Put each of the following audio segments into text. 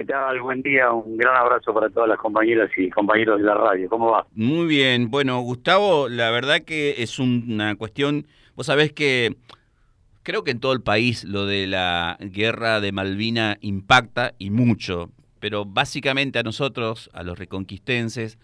¿Qué tal? Buen día, un gran abrazo para todas las compañeras y compañeros de la radio. ¿Cómo va? Muy bien, bueno, Gustavo, la verdad que es una cuestión, vos sabés que creo que en todo el país lo de la guerra de Malvina impacta y mucho, pero básicamente a nosotros, a los reconquistenses,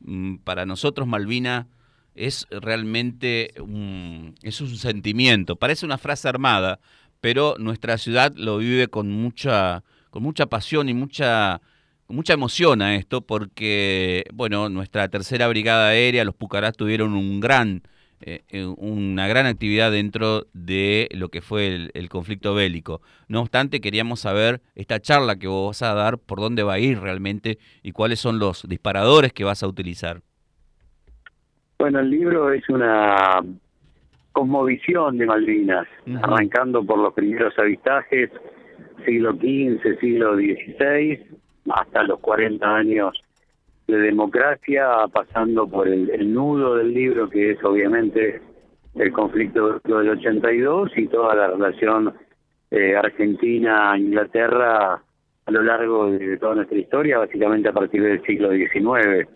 mm, para nosotros Malvina es realmente un, es un sentimiento, parece una frase armada, pero nuestra ciudad lo vive con mucha con mucha pasión y mucha, mucha emoción a esto, porque, bueno, nuestra tercera brigada aérea, los Pucarás, tuvieron un gran, eh, eh, una gran actividad dentro de lo que fue el, conflicto bélico. No obstante, queríamos saber esta charla que vos vas a dar, por dónde va a ir realmente y cuáles son los disparadores que vas a utilizar. Bueno, el libro es una cosmovisión de Malvinas, arrancando por los primeros avistajes siglo XV, siglo XVI, hasta los 40 años de democracia, pasando por el, nudo del libro, que es obviamente el conflicto del 82 y toda la relación eh, Argentina-Inglaterra a lo largo de toda nuestra historia, básicamente a partir del siglo XIX.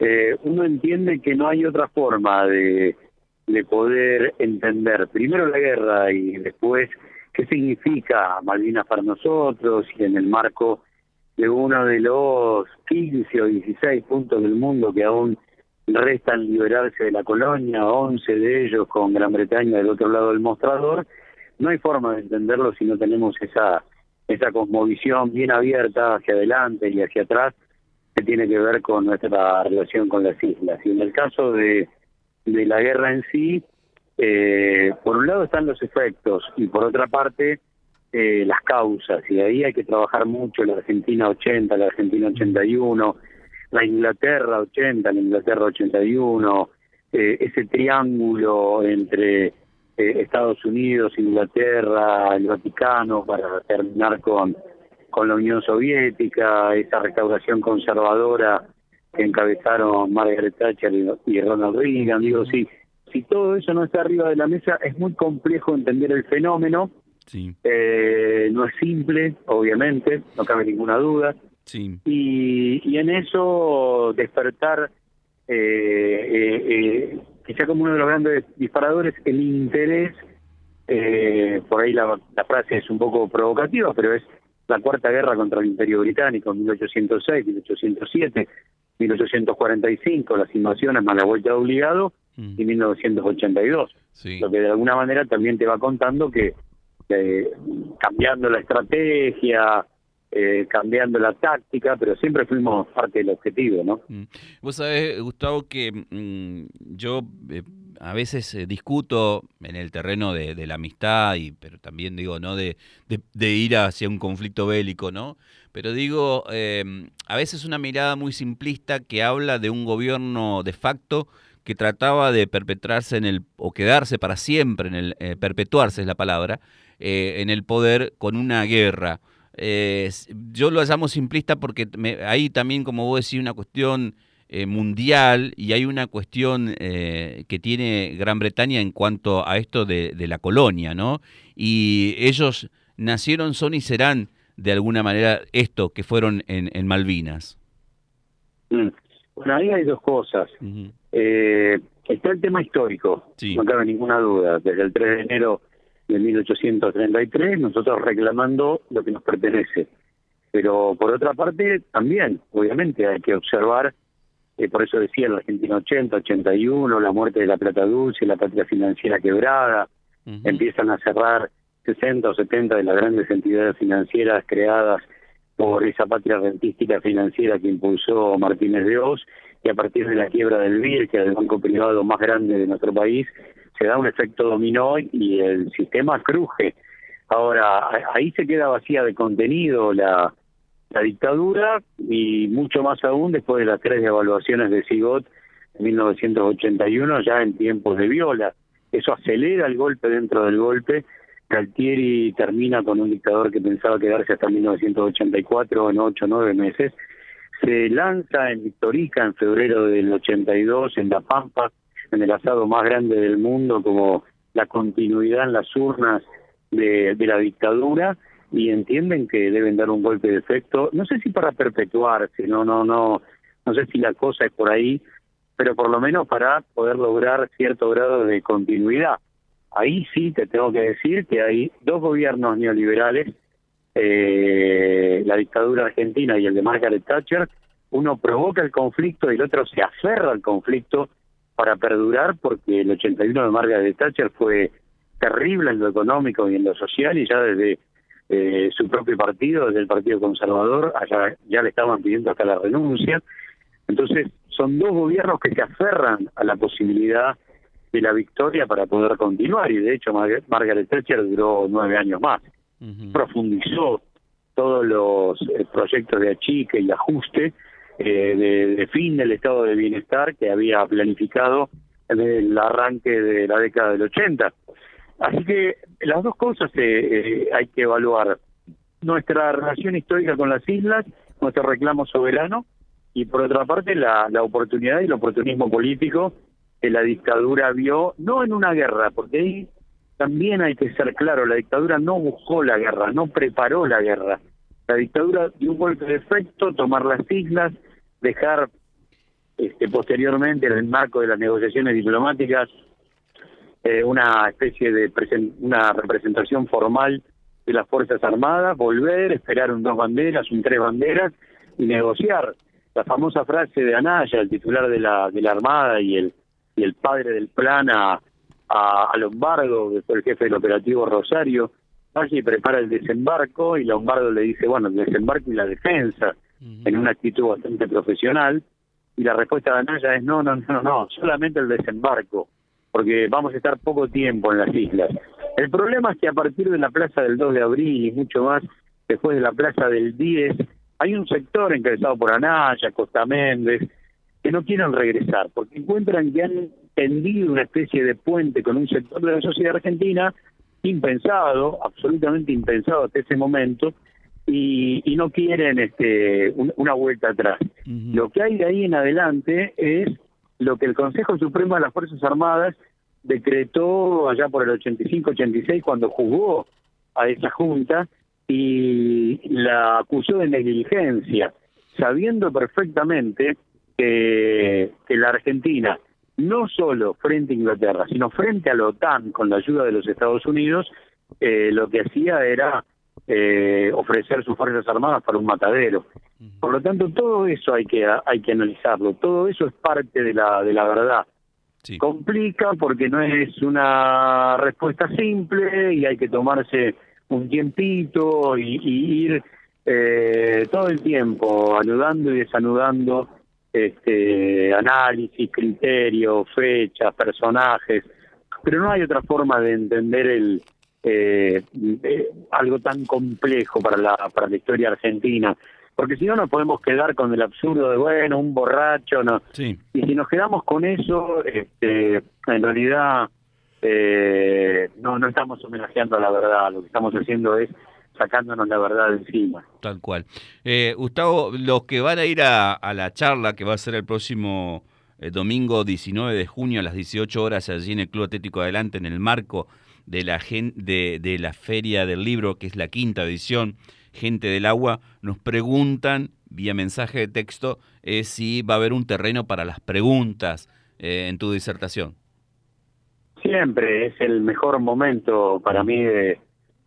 Eh, uno entiende que no hay otra forma de, de poder entender primero la guerra y después qué significa Malvinas para nosotros y en el marco de uno de los 15 o 16 puntos del mundo que aún restan liberarse de la colonia, 11 de ellos con Gran Bretaña del otro lado del mostrador, no hay forma de entenderlo si no tenemos esa esa cosmovisión bien abierta hacia adelante y hacia atrás que tiene que ver con nuestra relación con las islas. Y en el caso de, de la guerra en sí, eh, por un lado están los efectos y por otra parte eh, las causas, y ahí hay que trabajar mucho la Argentina 80, la Argentina 81, la Inglaterra 80, la Inglaterra 81, eh, ese triángulo entre eh, Estados Unidos, Inglaterra, el Vaticano, para terminar con, con la Unión Soviética, esa restauración conservadora que encabezaron Margaret Thatcher y, Ronald Reagan, digo, sí si todo eso no está arriba de la mesa, es muy complejo entender el fenómeno. Sí. Eh, no es simple, obviamente, no cabe ninguna duda. Sí. Y, y en eso despertar, eh, eh, eh, quizá como uno de los grandes disparadores, el interés, eh, por ahí la, la frase es un poco provocativa, pero es la cuarta guerra contra el Imperio Británico, 1806, 1807, 1845, las invasiones más la vuelta de obligado, mm. y 1982. Lo que de alguna manera también te va contando que cambiando la estrategia, eh, cambiando la táctica, pero siempre fuimos parte del objetivo, ¿no? Mm. Vos sabés, Gustavo, que mm, yo eh, a veces eh, discuto en el terreno de, la amistad, y, pero también digo, ¿no? De, de, ir hacia un conflicto bélico, ¿no? Pero digo, a veces una mirada muy simplista que habla de un gobierno de facto que trataba de perpetrarse en el, o quedarse para siempre en el, eh, perpetuarse es la palabra, eh, en el poder con una guerra. yo lo llamo simplista porque hay también, como vos decís, una cuestión eh, mundial y hay una cuestión eh, que tiene Gran Bretaña en cuanto a esto de, la colonia, ¿no? Y ellos nacieron, son y serán de alguna manera esto que fueron en, Malvinas. Mm. Bueno, ahí hay dos cosas. Eh, está el tema histórico, no cabe ninguna duda. Desde el 3 de enero de 1833, nosotros reclamando lo que nos pertenece. Pero por otra parte, también, obviamente, hay que observar eh, por eso decía el Argentina 80, 81, la muerte de la plata dulce, la patria financiera quebrada, empiezan a cerrar 60 o 70 de las grandes entidades financieras creadas por esa patria rentística financiera que impulsó Martínez de Oz, y a partir de la quiebra del BIR, que es el banco privado más grande de nuestro país, se da un efecto dominó y el sistema cruje. Ahora, ahí se queda vacía de contenido la, la dictadura y mucho más aún después de las tres devaluaciones de Sigot en 1981 ya en tiempos de Viola. Eso acelera el golpe dentro del golpe. Galtieri termina con un dictador que pensaba quedarse hasta 1984 en ocho o nueve meses. Se lanza en Victorica en febrero del 82 en La Pampa, en el asado más grande del mundo como la continuidad en las urnas de, la dictadura y entienden que deben dar un golpe de efecto, no sé si para perpetuarse, no, no, no, no sé si la cosa es por ahí, pero por lo menos para poder lograr cierto grado de continuidad. Ahí sí te tengo que decir que hay dos gobiernos neoliberales, eh, la dictadura argentina y el de Margaret Thatcher, uno provoca el conflicto y el otro se aferra al conflicto para perdurar porque el 81 de Margaret Thatcher fue terrible en lo económico y en lo social y ya desde eh, su propio partido, desde el Partido Conservador, allá ya le estaban pidiendo hasta la renuncia. Entonces, son dos gobiernos que se aferran a la posibilidad de la victoria para poder continuar y de hecho Margaret Thatcher duró nueve años más. Profundizó todos los eh, proyectos de achique y ajuste eh, de, fin del estado de bienestar que había planificado en el arranque de la década del 80. Así que las dos cosas eh, hay que evaluar. Nuestra relación histórica con las islas, nuestro reclamo soberano y por otra parte la, la oportunidad y el oportunismo político que la dictadura vio, no en una guerra, porque ahí también hay que ser claro, la dictadura no buscó la guerra, no preparó la guerra. La dictadura dio un golpe de efecto, tomar las islas, dejar este, posteriormente en el marco de las negociaciones diplomáticas eh, una especie de una representación formal de las Fuerzas Armadas, volver, esperar un dos banderas, un tres banderas y negociar la famosa frase de Anaya, el titular de la, de la Armada y el, y el padre del plan a, a, Lombardo, que fue el jefe del operativo Rosario, vaya y prepara el desembarco y Lombardo le dice, bueno, el desembarco y la defensa, en una actitud bastante profesional, y la respuesta de Anaya es no, no, no, no, solamente el desembarco, porque vamos a estar poco tiempo en las islas. El problema es que a partir de la plaza del 2 de abril y mucho más después de la plaza del 10, hay un sector encabezado por Anaya, Costa Méndez, que no quieren regresar, porque encuentran que han tendido una especie de puente con un sector de la sociedad argentina impensado, absolutamente impensado hasta ese momento, y, no quieren este una vuelta atrás. Lo que hay de ahí en adelante es lo que el Consejo Supremo de las Fuerzas Armadas decretó allá por el 85-86 cuando juzgó a esa junta y la acusó de negligencia, sabiendo perfectamente que, que la Argentina, no solo frente a Inglaterra, sino frente a la OTAN con la ayuda de los Estados Unidos, eh, lo que hacía era eh, ofrecer sus fuerzas armadas para un matadero. Por lo tanto, todo eso hay que hay que analizarlo. Todo eso es parte de la de la verdad. Complica porque no es una respuesta simple y hay que tomarse un tiempito y, ir eh, todo el tiempo anudando y desanudando este análisis, criterios, fechas, personajes, pero no hay otra forma de entender el eh, algo tan complejo para la para la historia argentina porque si no nos podemos quedar con el absurdo de bueno un borracho no y si nos quedamos con eso este, en realidad eh, no, no estamos homenajeando a la verdad, lo que estamos haciendo es sacándonos la verdad encima. Tal cual. Eh, Gustavo, los que van a ir a, la charla que va a ser el próximo eh, domingo 19 de junio a las 18 horas allí en el Club Atlético Adelante, en el marco de la, de, de la Feria del Libro, que es la quinta edición, Gente del Agua, nos preguntan vía mensaje de texto si va a haber un terreno para las preguntas en tu disertación. Siempre es el mejor momento para mí de,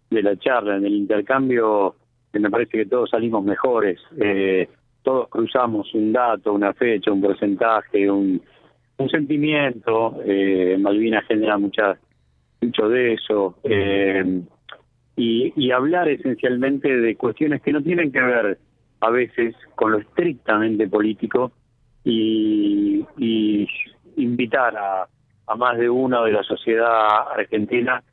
la charla, en el intercambio, que me parece que todos salimos mejores. Eh, todos cruzamos un dato, una fecha, un porcentaje, un, un sentimiento. Eh, Malvinas genera mucha, mucho de eso. Eh, y, y hablar esencialmente de cuestiones que no tienen que ver a veces con lo estrictamente político y, y invitar a a más de uno de la sociedad argentina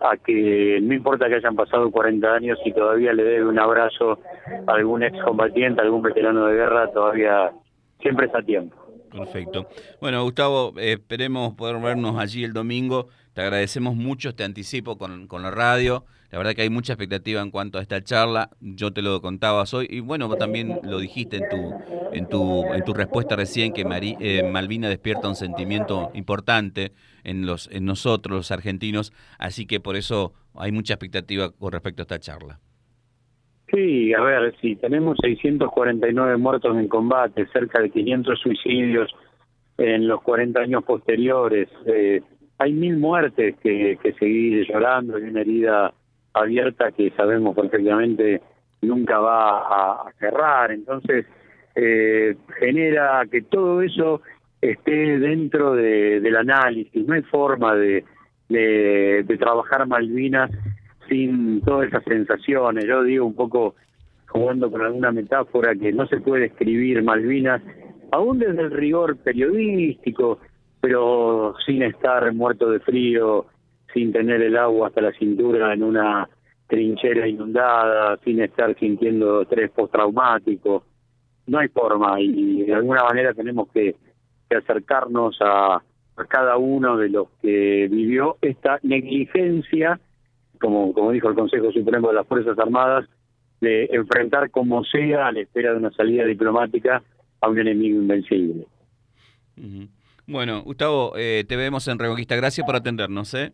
a que no importa que hayan pasado 40 años y todavía le dé un abrazo a algún excombatiente, a algún veterano de guerra, todavía siempre está a tiempo. Perfecto. Bueno, Gustavo, esperemos poder vernos allí el domingo. Te agradecemos mucho este anticipo con, con la radio. La verdad que hay mucha expectativa en cuanto a esta charla. Yo te lo contabas hoy y bueno, también lo dijiste en tu en tu en tu respuesta recién que eh, Malvina despierta un sentimiento importante en los en nosotros los argentinos, así que por eso hay mucha expectativa con respecto a esta charla. Sí, a ver, si tenemos 649 muertos en combate, cerca de 500 suicidios en los 40 años posteriores, eh, hay mil muertes que, que seguir llorando y una herida abierta que sabemos perfectamente nunca va a, cerrar. Entonces, eh, genera que todo eso esté dentro del análisis. No hay forma de, de, de trabajar Malvinas sin todas esas sensaciones. Yo digo un poco jugando con alguna metáfora que no se puede escribir Malvinas, aún desde el rigor periodístico, pero sin estar muerto de frío, sin tener el agua hasta la cintura en una trinchera inundada, sin estar sintiendo estrés postraumático. No hay forma y de alguna manera tenemos que, acercarnos a, cada uno de los que vivió esta negligencia, como, como dijo el Consejo Supremo de las Fuerzas Armadas, de enfrentar como sea a la espera de una salida diplomática a un enemigo invencible. Bueno, Gustavo, eh, te vemos en Reconquista. Gracias por atendernos. ¿eh?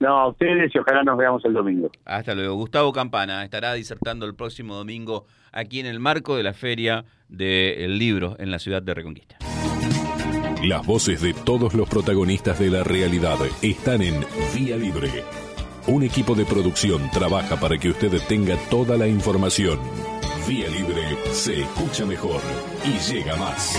No, a ustedes y ojalá nos veamos el domingo. Hasta luego. Gustavo Campana estará disertando el próximo domingo aquí en el marco de la Feria del Libro en la ciudad de Reconquista. Las voces de todos los protagonistas de la realidad están en Vía Libre. Un equipo de producción trabaja para que usted tenga toda la información. Vía Libre se escucha mejor y llega más.